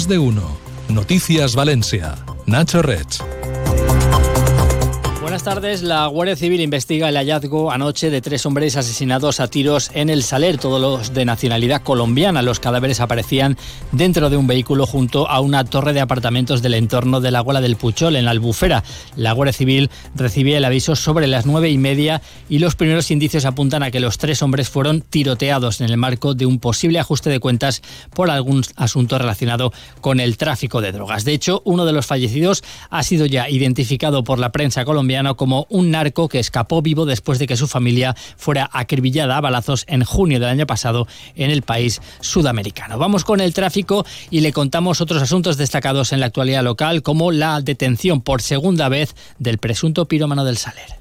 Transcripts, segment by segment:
Más de uno. Noticias Valencia. Nacho Rech. Buenas tardes. La Guardia Civil investiga el hallazgo anoche de tres hombres asesinados a tiros en el Saler, todos los de nacionalidad colombiana. Los cadáveres aparecían dentro de un vehículo junto a una torre de apartamentos del entorno de la Guala del Puchol, en la Albufera. La Guardia Civil recibía el aviso sobre las nueve y media y los primeros indicios apuntan a que los tres hombres fueron tiroteados en el marco de un posible ajuste de cuentas por algún asunto relacionado con el tráfico de drogas. De hecho, uno de los fallecidos ha sido ya identificado por la prensa colombiana como un narco que escapó vivo después de que su familia fuera acribillada a balazos en junio del año pasado en el país sudamericano. Vamos con el tráfico y le contamos otros asuntos destacados en la actualidad local, como la detención por segunda vez del presunto pirómano del Saler.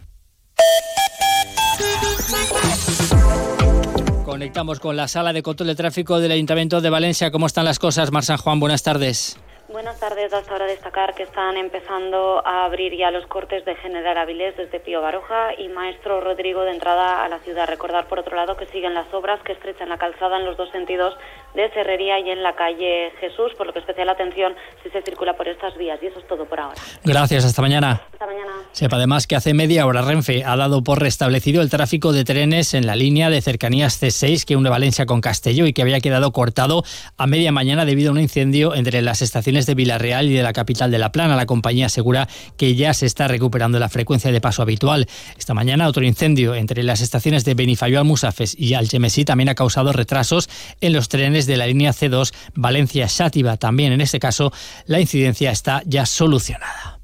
Conectamos con la sala de control de tráfico del Ayuntamiento de Valencia. ¿Cómo están las cosas, Mar San Juan? Buenas tardes. Buenas tardes. Hasta ahora destacar que están empezando a abrir ya los cortes de General Avilés desde Pío Baroja y Maestro Rodrigo de entrada a la ciudad. Recordar, por otro lado, que siguen las obras que estrechan la calzada en los dos sentidos de Cerrería y en la calle Jesús, por lo que especial atención si se circula por estas vías. Y eso es todo por ahora. Gracias. Hasta mañana. Hasta mañana. Sepa además que hace media hora Renfe ha dado por restablecido el tráfico de trenes en la línea de cercanías C6 que une Valencia con Castelló y que había quedado cortado a media mañana debido a un incendio entre las estaciones de Villarreal y de la capital de La Plana. La compañía asegura que ya se está recuperando la frecuencia de paso habitual. Esta mañana otro incendio entre las estaciones de Benifayó Almusafes y Algemesí también ha causado retrasos en los trenes de la línea C2 Valencia-Sátiva. También en este caso la incidencia está ya solucionada.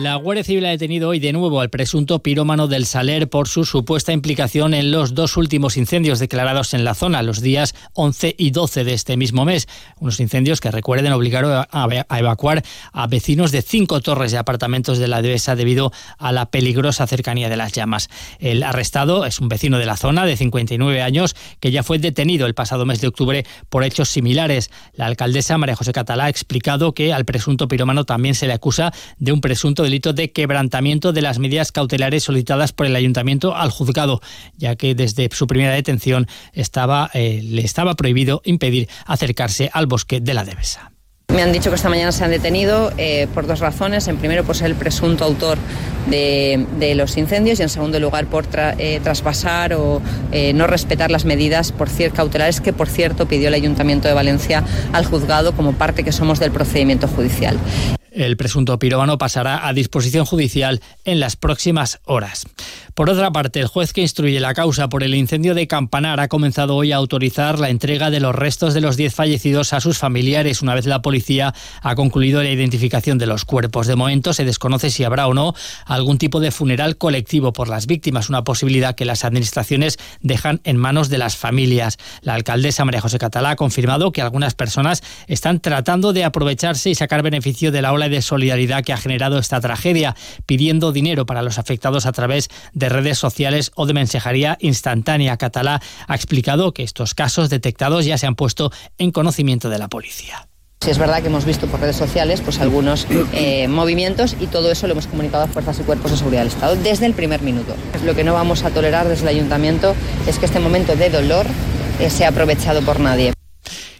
La Guardia Civil ha detenido hoy de nuevo al presunto pirómano del Saler por su supuesta implicación en los dos últimos incendios declarados en la zona, los días 11 y 12 de este mismo mes. Unos incendios que, recuerden, obligaron a evacuar a vecinos de cinco torres de apartamentos de la dehesa debido a la peligrosa cercanía de las llamas. El arrestado es un vecino de la zona de 59 años que ya fue detenido el pasado mes de octubre por hechos similares. La alcaldesa María José Catalá ha explicado que al presunto pirómano también se le acusa de un presunto delito de quebrantamiento de las medidas cautelares solicitadas por el ayuntamiento al juzgado, ya que desde su primera detención estaba, eh, le estaba prohibido impedir acercarse al bosque de la Devesa. Me han dicho que esta mañana se han detenido eh, por dos razones. En primero, por ser el presunto autor de, los incendios y en segundo lugar, por eh, traspasar o no respetar las medidas por cautelares que, por cierto, pidió el Ayuntamiento de Valencia al juzgado como parte que somos del procedimiento judicial. El presunto pirómano pasará a disposición judicial en las próximas horas. Por otra parte, el juez que instruye la causa por el incendio de Campanar ha comenzado hoy a autorizar la entrega de los restos de los 10 fallecidos a sus familiares una vez la policía ha concluido la identificación de los cuerpos. De momento se desconoce si habrá o no algún tipo de funeral colectivo por las víctimas, una posibilidad que las administraciones dejan en manos de las familias. La alcaldesa María José Catalá ha confirmado que algunas personas están tratando de aprovecharse y sacar beneficio de la ola de solidaridad que ha generado esta tragedia, pidiendo dinero para los afectados a través de redes sociales o de mensajería instantánea. Catalá ha explicado que estos casos detectados ya se han puesto en conocimiento de la policía. Sí, es verdad que hemos visto por redes sociales pues, algunos eh, movimientos y todo eso lo hemos comunicado a fuerzas y cuerpos de seguridad del Estado desde el primer minuto. Lo que no vamos a tolerar desde el ayuntamiento es que este momento de dolor eh, sea aprovechado por nadie.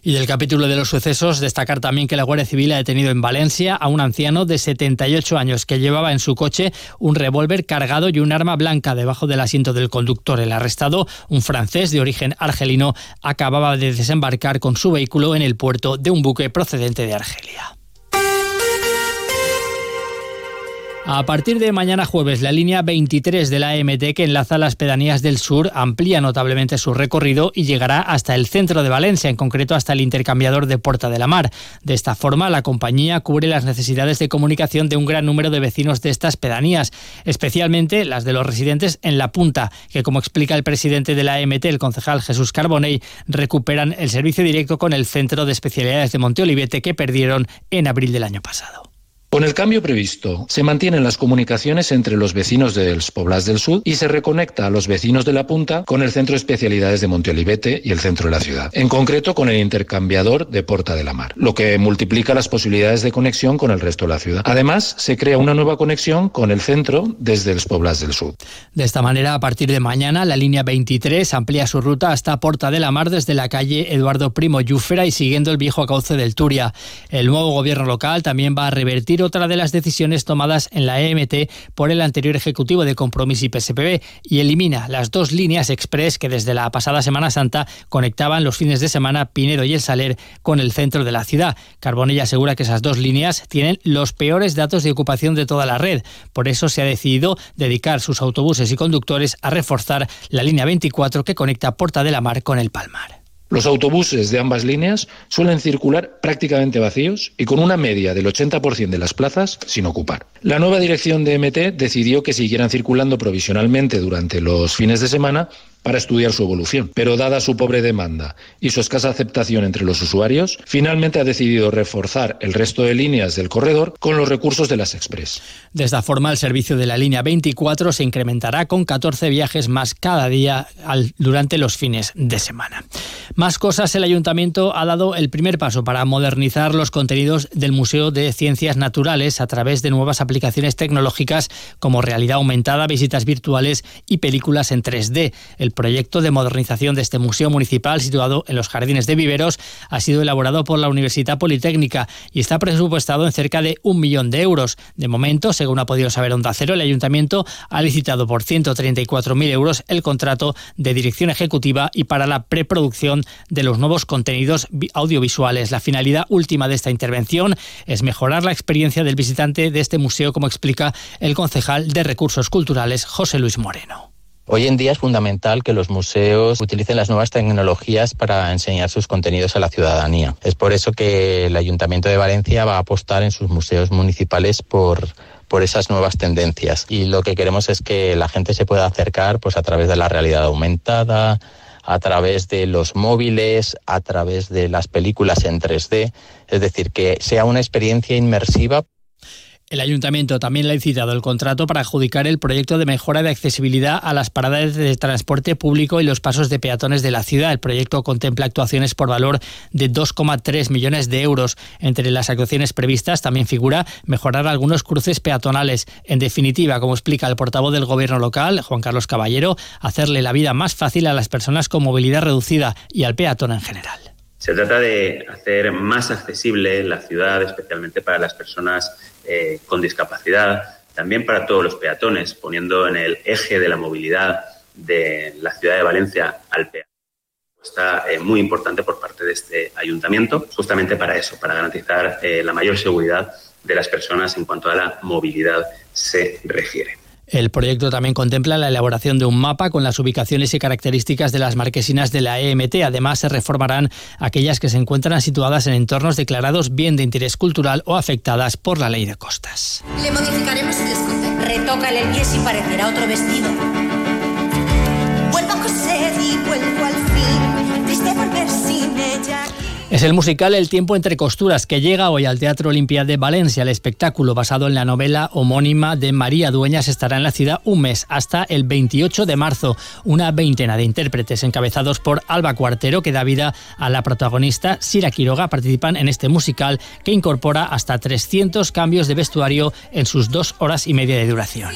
Y del capítulo de los sucesos, destacar también que la Guardia Civil ha detenido en Valencia a un anciano de 78 años que llevaba en su coche un revólver cargado y un arma blanca debajo del asiento del conductor. El arrestado, un francés de origen argelino, acababa de desembarcar con su vehículo en el puerto de un buque procedente de Argelia. A partir de mañana jueves, la línea 23 de la AMT que enlaza las pedanías del sur amplía notablemente su recorrido y llegará hasta el centro de Valencia, en concreto hasta el intercambiador de Porta de la Mar. De esta forma, la compañía cubre las necesidades de comunicación de un gran número de vecinos de estas pedanías, especialmente las de los residentes en La Punta, que como explica el presidente de la AMT, el concejal Jesús Carbonell, recuperan el servicio directo con el Centro de Especialidades de Monteolivete que perdieron en abril del año pasado. Con el cambio previsto, se mantienen las comunicaciones entre los vecinos del Poblás del Sur y se reconecta a los vecinos de la Punta con el Centro de Especialidades de Monteolivete y el centro de la ciudad, en concreto con el intercambiador de Porta de la Mar, lo que multiplica las posibilidades de conexión con el resto de la ciudad. Además, se crea una nueva conexión con el centro desde el Poblás del Sur. De esta manera, a partir de mañana, la línea 23 amplía su ruta hasta Porta de la Mar desde la calle Eduardo Primo Llúfera y siguiendo el viejo cauce del Turia. El nuevo gobierno local también va a revertir otra de las decisiones tomadas en la EMT por el anterior Ejecutivo de Compromís y PSPB y elimina las dos líneas express que desde la pasada Semana Santa conectaban los fines de semana Pinedo y El Saler con el centro de la ciudad. Carbonella asegura que esas dos líneas tienen los peores datos de ocupación de toda la red. Por eso se ha decidido dedicar sus autobuses y conductores a reforzar la línea 24 que conecta Porta de la Mar con el Palmar. Los autobuses de ambas líneas suelen circular prácticamente vacíos y con una media del 80% de las plazas sin ocupar. La nueva dirección de MT decidió que siguieran circulando provisionalmente durante los fines de semana para estudiar su evolución. Pero dada su pobre demanda y su escasa aceptación entre los usuarios, finalmente ha decidido reforzar el resto de líneas del corredor con los recursos de las Express. De esta forma, el servicio de la línea 24 se incrementará con 14 viajes más cada día durante los fines de semana. Más cosas, el ayuntamiento ha dado el primer paso para modernizar los contenidos del Museo de Ciencias Naturales a través de nuevas aplicaciones tecnológicas como realidad aumentada, visitas virtuales y películas en 3D. El el proyecto de modernización de este museo municipal situado en los jardines de Viveros ha sido elaborado por la Universidad Politécnica y está presupuestado en cerca de un millón de euros. De momento, según ha podido saber Onda Cero, el ayuntamiento ha licitado por 134.000 euros el contrato de dirección ejecutiva y para la preproducción de los nuevos contenidos audiovisuales. La finalidad última de esta intervención es mejorar la experiencia del visitante de este museo, como explica el concejal de Recursos Culturales, José Luis Moreno. Hoy en día es fundamental que los museos utilicen las nuevas tecnologías para enseñar sus contenidos a la ciudadanía. Es por eso que el Ayuntamiento de Valencia va a apostar en sus museos municipales por por esas nuevas tendencias y lo que queremos es que la gente se pueda acercar pues a través de la realidad aumentada, a través de los móviles, a través de las películas en 3D, es decir, que sea una experiencia inmersiva. El ayuntamiento también le ha citado el contrato para adjudicar el proyecto de mejora de accesibilidad a las paradas de transporte público y los pasos de peatones de la ciudad. El proyecto contempla actuaciones por valor de 2,3 millones de euros. Entre las actuaciones previstas también figura mejorar algunos cruces peatonales. En definitiva, como explica el portavoz del gobierno local, Juan Carlos Caballero, hacerle la vida más fácil a las personas con movilidad reducida y al peatón en general. Se trata de hacer más accesible la ciudad, especialmente para las personas eh, con discapacidad, también para todos los peatones, poniendo en el eje de la movilidad de la ciudad de Valencia al peatón. Está eh, muy importante por parte de este ayuntamiento, justamente para eso, para garantizar eh, la mayor seguridad de las personas en cuanto a la movilidad se refiere. El proyecto también contempla la elaboración de un mapa con las ubicaciones y características de las marquesinas de la EMT. Además, se reformarán aquellas que se encuentran situadas en entornos declarados bien de interés cultural o afectadas por la ley de costas. Le modificaremos el escote. Retócale el pie y parecerá otro vestido. Es el musical El tiempo entre costuras que llega hoy al Teatro Olimpia de Valencia. El espectáculo basado en la novela homónima de María Dueñas estará en la ciudad un mes hasta el 28 de marzo. Una veintena de intérpretes encabezados por Alba Cuartero que da vida a la protagonista Sira Quiroga participan en este musical que incorpora hasta 300 cambios de vestuario en sus dos horas y media de duración.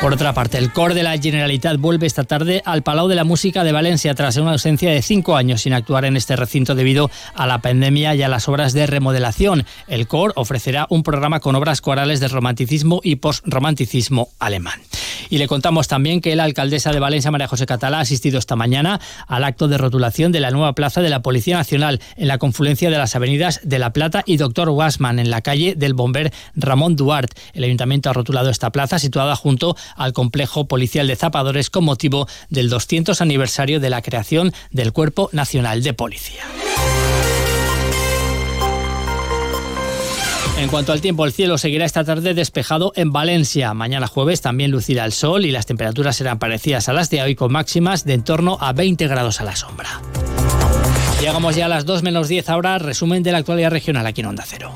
Por otra parte, el coro de la Generalitat vuelve esta tarde al Palau de la Música de Valencia tras una ausencia de cinco años sin actuar en este recinto debido a la pandemia y a las obras de remodelación. El coro ofrecerá un programa con obras corales del romanticismo y postromanticismo alemán. Y le contamos también que la alcaldesa de Valencia, María José Catalá, ha asistido esta mañana al acto de rotulación de la nueva plaza de la Policía Nacional en la confluencia de las avenidas de La Plata y Doctor Wasman en la calle del Bomber Ramón Duarte. El ayuntamiento ha rotulado esta plaza situada junto al complejo policial de Zapadores con motivo del 200 aniversario de la creación del Cuerpo Nacional de Policía. En cuanto al tiempo, el cielo seguirá esta tarde despejado en Valencia. Mañana jueves también lucirá el sol y las temperaturas serán parecidas a las de hoy con máximas de en torno a 20 grados a la sombra. Llegamos ya a las 2 menos 10 ahora, resumen de la actualidad regional aquí en Onda Cero.